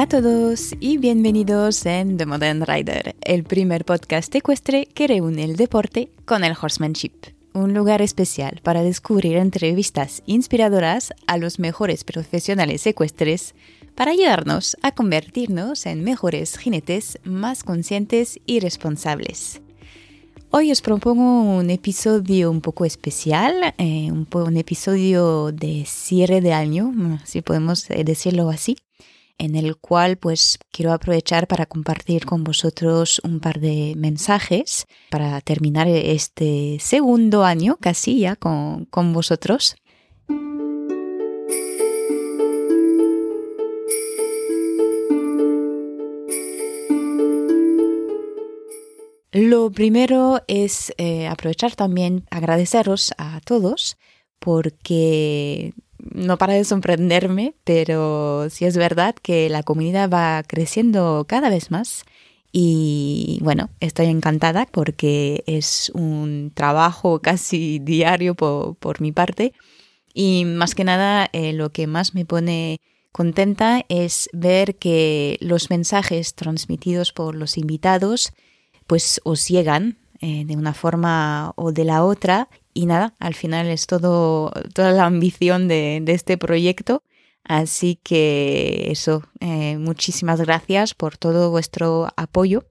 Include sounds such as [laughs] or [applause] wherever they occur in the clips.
a todos y bienvenidos en The Modern Rider, el primer podcast ecuestre que reúne el deporte con el horsemanship. Un lugar especial para descubrir entrevistas inspiradoras a los mejores profesionales ecuestres para ayudarnos a convertirnos en mejores jinetes más conscientes y responsables. Hoy os propongo un episodio un poco especial, eh, un, episodio de cierre de año, si podemos eh, decirlo así, en el cual pues quiero aprovechar para compartir con vosotros un par de mensajes para terminar este segundo año casi ya con, con vosotros. Lo primero es eh, aprovechar también agradeceros a todos porque no para de sorprenderme, pero sí es verdad que la comunidad va creciendo cada vez más. Y bueno, estoy encantada porque es un trabajo [laughs] casi diario por, mi parte. Y más que nada eh, lo que más me pone contenta es ver que los mensajes transmitidos por los invitados pues os llegan eh, de una forma o de la otra y nada, al final es todo, toda la ambición de, este proyecto. Así que eso, eh, muchísimas gracias por todo vuestro apoyo.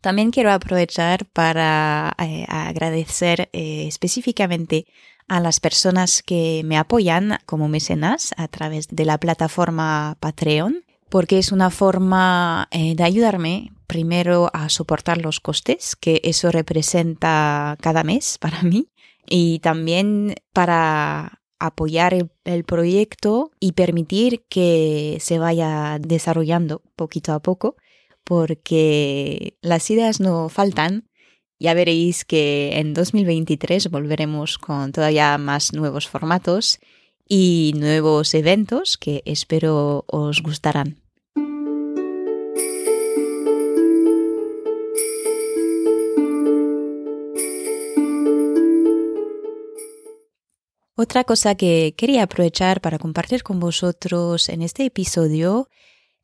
También quiero aprovechar para eh, agradecer específicamente a las personas que me apoyan como mecenas a través de la plataforma Patreon, porque es una forma de ayudarme primero a soportar los costes que eso representa cada mes para mí y también para apoyar el, proyecto y permitir que se vaya desarrollando poquito a poco porque las ideas no faltan. Ya veréis que en 2023 volveremos con todavía más nuevos formatos y nuevos eventos que espero os gustarán. Otra cosa que quería aprovechar para compartir con vosotros en este episodio,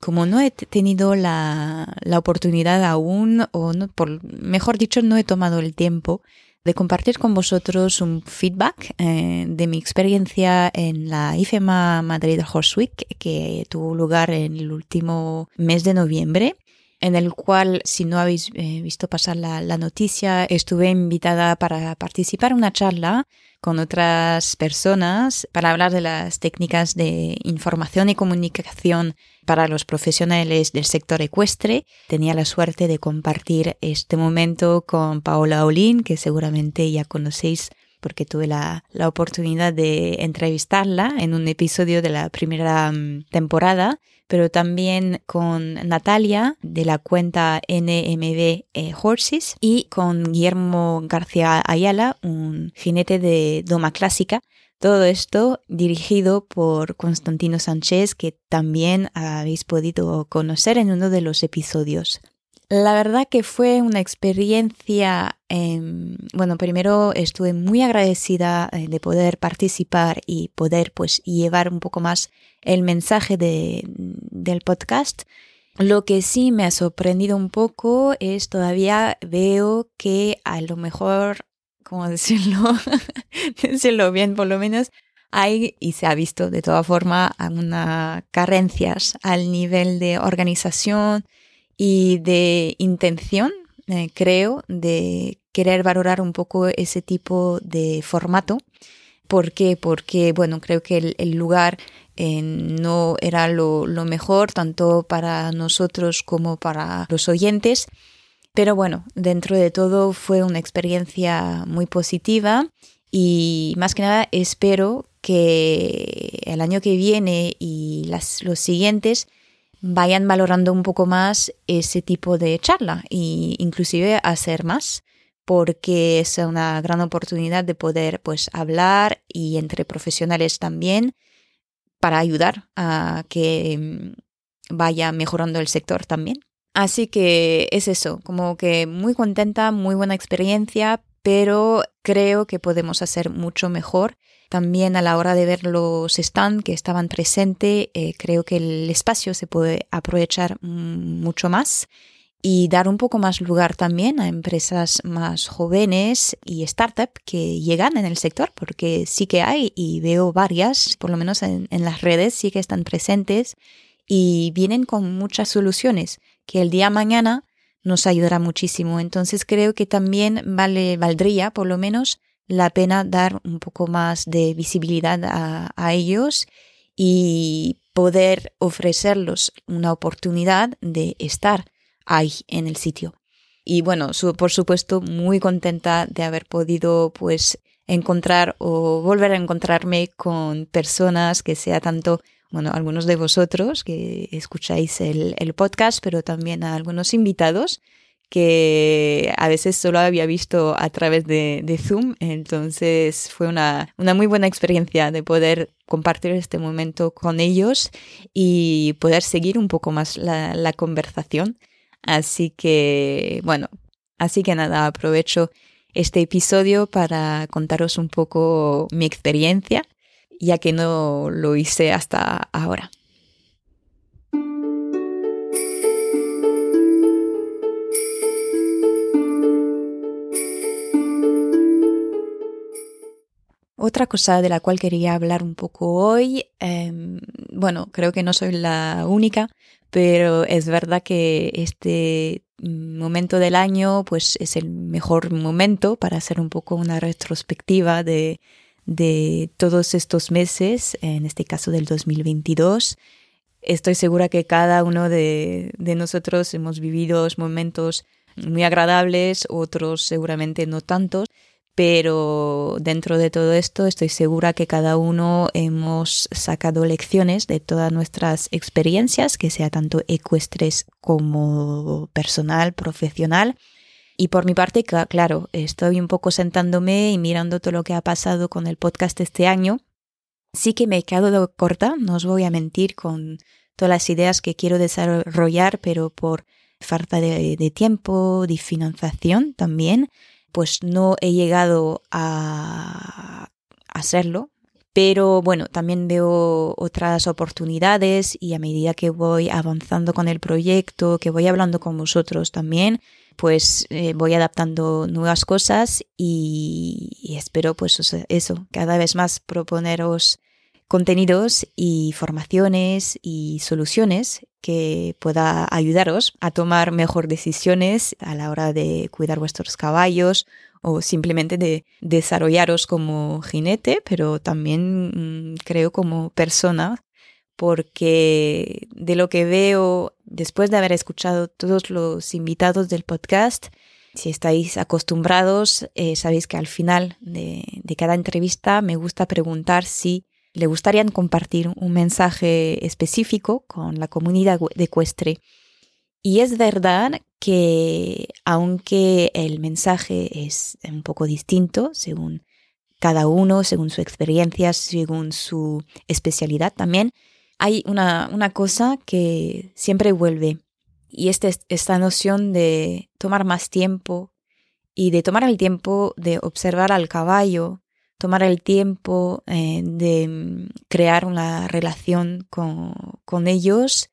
como no he tenido la, oportunidad aún, o por, mejor dicho, no he tomado el tiempo de compartir con vosotros un feedback eh, de mi experiencia en la IFEMA Madrid Horse Week que tuvo lugar en el último mes de noviembre en el cual, si no habéis eh, visto pasar la, la, noticia, estuve invitada para participar en una charla con otras personas para hablar de las técnicas de información y comunicación para los profesionales del sector ecuestre. Tenía la suerte de compartir este momento con Paola Olin, que seguramente ya conocéis porque tuve la, la, oportunidad de entrevistarla en un episodio de la primera mm, temporada, pero también con Natalia de la cuenta NMB eh, Horses y con Guillermo García Ayala, un jinete de doma clásica. Todo esto dirigido por Constantino Sánchez, que también habéis podido conocer en uno de los episodios. La verdad que fue una experiencia, em, bueno, primero estuve muy agradecida eh, de poder participar y poder pues llevar un poco más el mensaje de, del podcast. Lo que sí me ha sorprendido un poco es todavía veo que a lo mejor, ¿cómo decirlo? [laughs] decirlo bien por lo menos, hay y se ha visto de toda forma algunas carencias al nivel de organización, y de intención, eh, creo, de querer valorar un poco ese tipo de formato. ¿Por qué? Porque, bueno, creo que el, lugar eh, no era lo, mejor, tanto para nosotros como para los oyentes. Pero bueno, dentro de todo fue una experiencia muy positiva y más que nada espero que el año que viene y las, los siguientes vayan valorando un poco más ese tipo de charla e inclusive hacer más porque es una gran oportunidad de poder pues hablar y entre profesionales también para ayudar a que mm, vaya mejorando el sector también. Así que es eso, como que muy contenta, muy buena experiencia, pero creo que podemos hacer mucho mejor. También a la hora de ver los stands que estaban presentes, eh, creo que el espacio se puede aprovechar mucho más y dar un poco más lugar también a empresas más jóvenes y startups que llegan en el sector, porque sí que hay y veo varias, por lo menos en, en las redes, sí que están presentes y vienen con muchas soluciones que el día mañana nos ayudará muchísimo. Entonces creo que también vale, valdría por lo menos la pena dar un poco más de visibilidad a, ellos y poder ofrecerlos una oportunidad de estar ahí en el sitio. Y bueno, por supuesto, muy contenta de haber podido pues encontrar o volver a encontrarme con personas que sea tanto bueno, algunos de vosotros que escucháis el, podcast, pero también a algunos invitados que a veces solo había visto a través de, Zoom. Entonces fue una, muy buena experiencia de poder compartir este momento con ellos y poder seguir un poco más la, la conversación. Así que, bueno, así que nada, aprovecho este episodio para contaros un poco mi experiencia ya que no lo hice hasta ahora. Otra cosa de la cual quería hablar un poco hoy, em, bueno, creo que no soy la única, pero es verdad que este momento del año pues es el mejor momento para hacer un poco una retrospectiva de de todos estos meses, en este caso del 2022. Estoy segura que cada uno de, nosotros hemos vivido momentos muy agradables, otros seguramente no tantos, pero dentro de todo esto estoy segura que cada uno hemos sacado lecciones de todas nuestras experiencias, que sea tanto ecuestres como personal, profesional, y por mi parte, claro, estoy un poco sentándome y mirando todo lo que ha pasado con el podcast este año. Sí que me he quedado corta, no os voy a mentir con todas las ideas que quiero desarrollar, pero por falta de, tiempo, de financiación también, pues no he llegado a hacerlo. Pero bueno, también veo otras oportunidades y a medida que voy avanzando con el proyecto, que voy hablando con vosotros también, pues eh, voy adaptando nuevas cosas y, espero pues eso, cada vez más proponeros contenidos y formaciones y soluciones que pueda ayudaros a tomar mejor decisiones a la hora de cuidar vuestros caballos o simplemente de desarrollaros como jinete, pero también mm, creo como persona porque de lo que veo después de haber escuchado todos los invitados del podcast, si estáis acostumbrados, eh, sabéis que al final de, cada entrevista me gusta preguntar si le gustaría compartir un mensaje específico con la comunidad de Ecuestre. Y es verdad que aunque el mensaje es un poco distinto según cada uno, según su experiencia, según su especialidad también, hay una, una cosa que siempre vuelve y es esta noción de tomar más tiempo y de tomar el tiempo de observar al caballo, tomar el tiempo eh, de mm, crear una relación con, con, ellos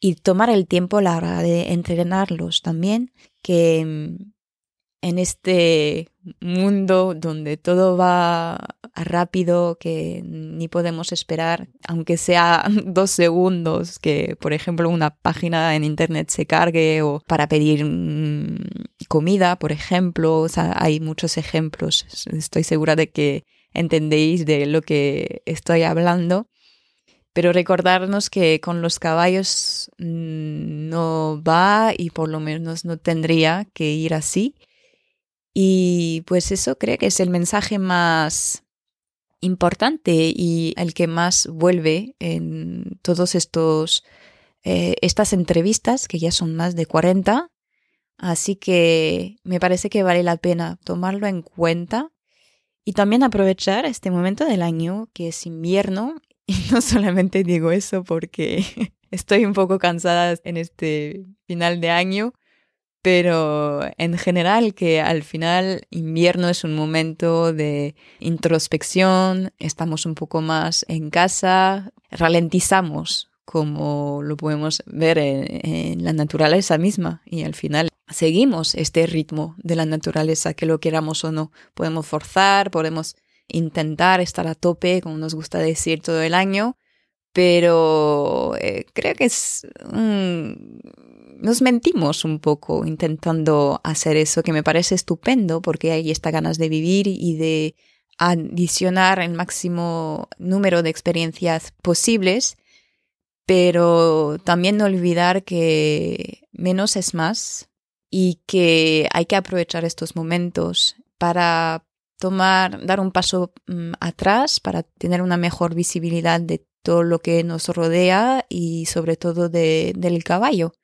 y tomar el tiempo a la hora de entrenarlos también, que mm, en este mundo donde todo va rápido, que ni podemos esperar, aunque sea [laughs] dos segundos, que por ejemplo una página en internet se cargue o para pedir mm, comida, por ejemplo, hay muchos ejemplos. Estoy segura de que entendéis de lo que estoy hablando. Pero recordarnos que con los caballos mm, no va y por lo menos no tendría que ir así y pues eso creo que es el mensaje más importante y el que más vuelve en todos estos eh, estas entrevistas que ya son más de 40 así que me parece que vale la pena tomarlo en cuenta y también aprovechar este momento del año que es invierno. [laughs] Y no solamente digo eso porque [laughs] estoy un poco cansada en este final de año pero en general que al final invierno es un momento de introspección, estamos un poco más en casa, ralentizamos como lo podemos ver en, la naturaleza misma y al final seguimos este ritmo de la naturaleza, que lo queramos o no. Podemos forzar, podemos intentar estar a tope, como nos gusta decir todo el año, pero eh, creo que es... nos mentimos un poco intentando hacer eso, que me parece estupendo porque hay esta ganas de vivir y de adicionar el máximo número de experiencias posibles, pero también no olvidar que menos es más y que hay que aprovechar estos momentos para tomar, dar un paso mm, atrás, para tener una mejor visibilidad de todo lo que nos rodea y sobre todo de, del caballo,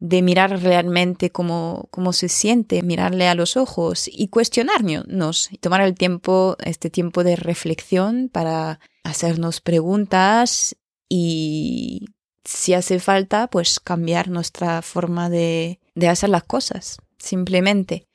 de mirar realmente cómo, cómo se siente, mirarle a los ojos y cuestionarnos y tomar el tiempo, este tiempo de reflexión para hacernos preguntas y si hace falta, pues cambiar nuestra forma de, de hacer las cosas, simplemente.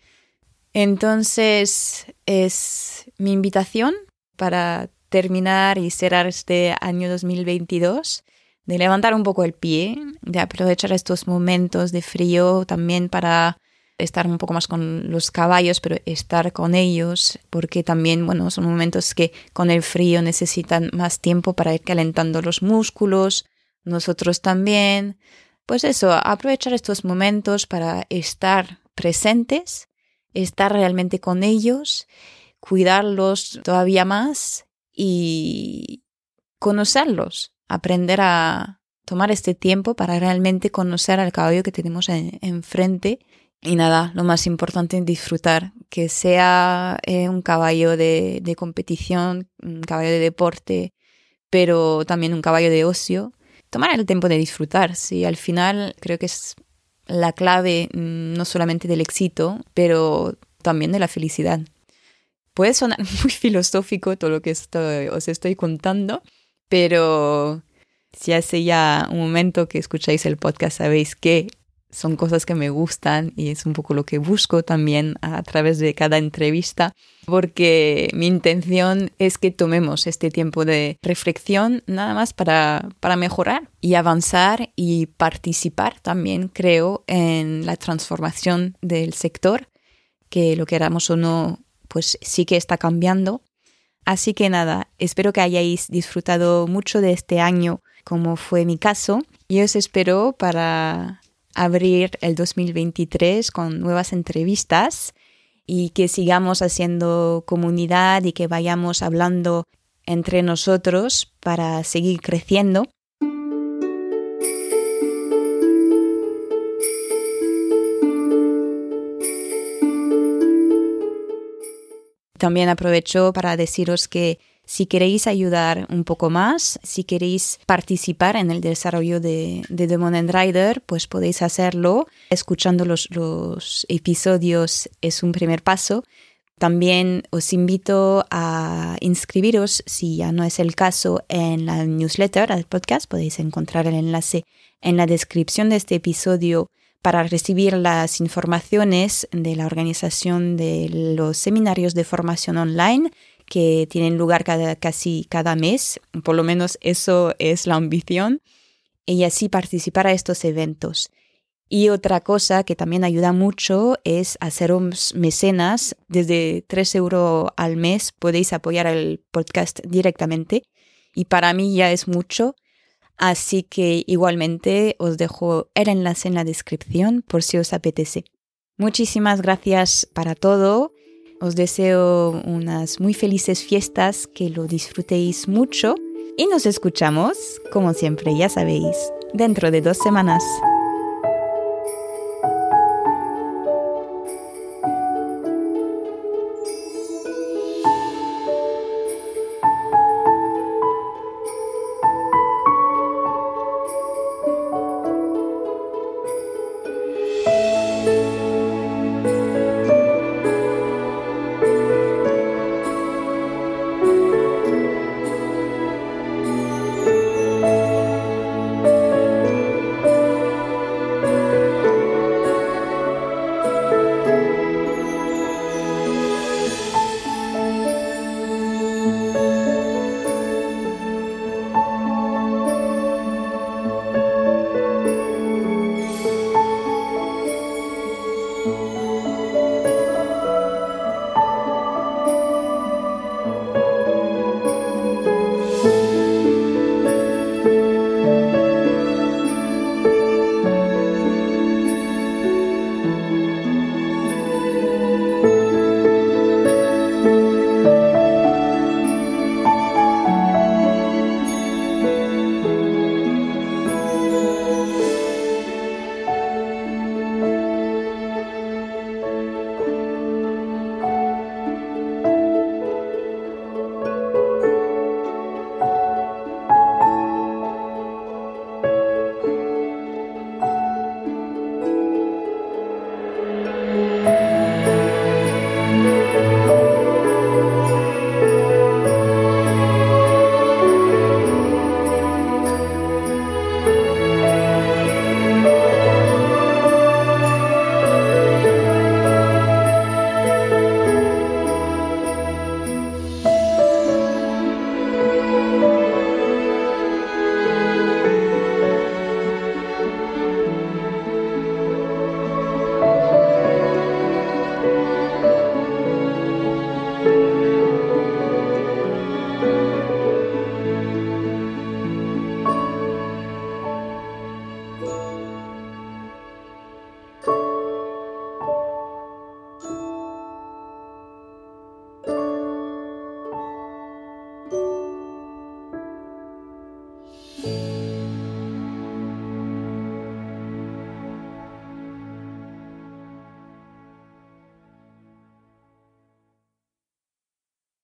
Entonces es mi invitación para terminar y cerrar este año 2022, de levantar un poco el pie, de aprovechar estos momentos de frío también para estar un poco más con los caballos, pero estar con ellos, porque también, bueno, son momentos que con el frío necesitan más tiempo para ir calentando los músculos, nosotros también. Pues eso, aprovechar estos momentos para estar presentes, estar realmente con ellos, cuidarlos todavía más y conocerlos, aprender a tomar este tiempo para realmente conocer al caballo que tenemos enfrente. Y nada, lo más importante es disfrutar, que sea eh, un caballo de, competición, un caballo de deporte, pero también un caballo de ocio. Tomar el tiempo de disfrutar, sí, al final creo que es la clave mm, no solamente del éxito, pero también de la felicidad. Puede sonar [laughs] muy filosófico todo lo que os estoy contando, pero si hace ya un momento que escucháis el podcast sabéis que son cosas que me gustan y es un poco lo que busco también a través de cada entrevista, porque mi intención es que tomemos este tiempo de reflexión nada más para, para mejorar y avanzar y participar también, creo, en la transformación del sector, que lo queramos o no pues sí que está cambiando. Así que nada, espero que hayáis disfrutado mucho de este año como fue mi caso y os espero para abrir el 2023 con nuevas entrevistas y que sigamos haciendo comunidad y que vayamos hablando entre nosotros para seguir creciendo. También aprovecho para deciros que si queréis ayudar un poco más, si queréis participar en el desarrollo de, de Demon and Rider, pues podéis hacerlo. Escuchando los, episodios es un primer paso. También os invito a inscribiros, si ya no es el caso, en la newsletter del podcast. Podéis encontrar el enlace en la descripción de este episodio para recibir las informaciones de la organización de los seminarios de formación online que tienen lugar casi cada mes, por lo menos eso es la ambición, y así participar a estos eventos. Y otra cosa que también ayuda mucho es hacer mecenas. Desde 3 euros al mes podéis apoyar el podcast directamente. Y para mí ya es mucho. Así que igualmente os dejo el enlace en la descripción por si os apetece. Muchísimas gracias para todo. Os deseo unas muy felices fiestas, que lo disfrutéis mucho y nos escuchamos, como siempre ya sabéis, dentro de dos semanas.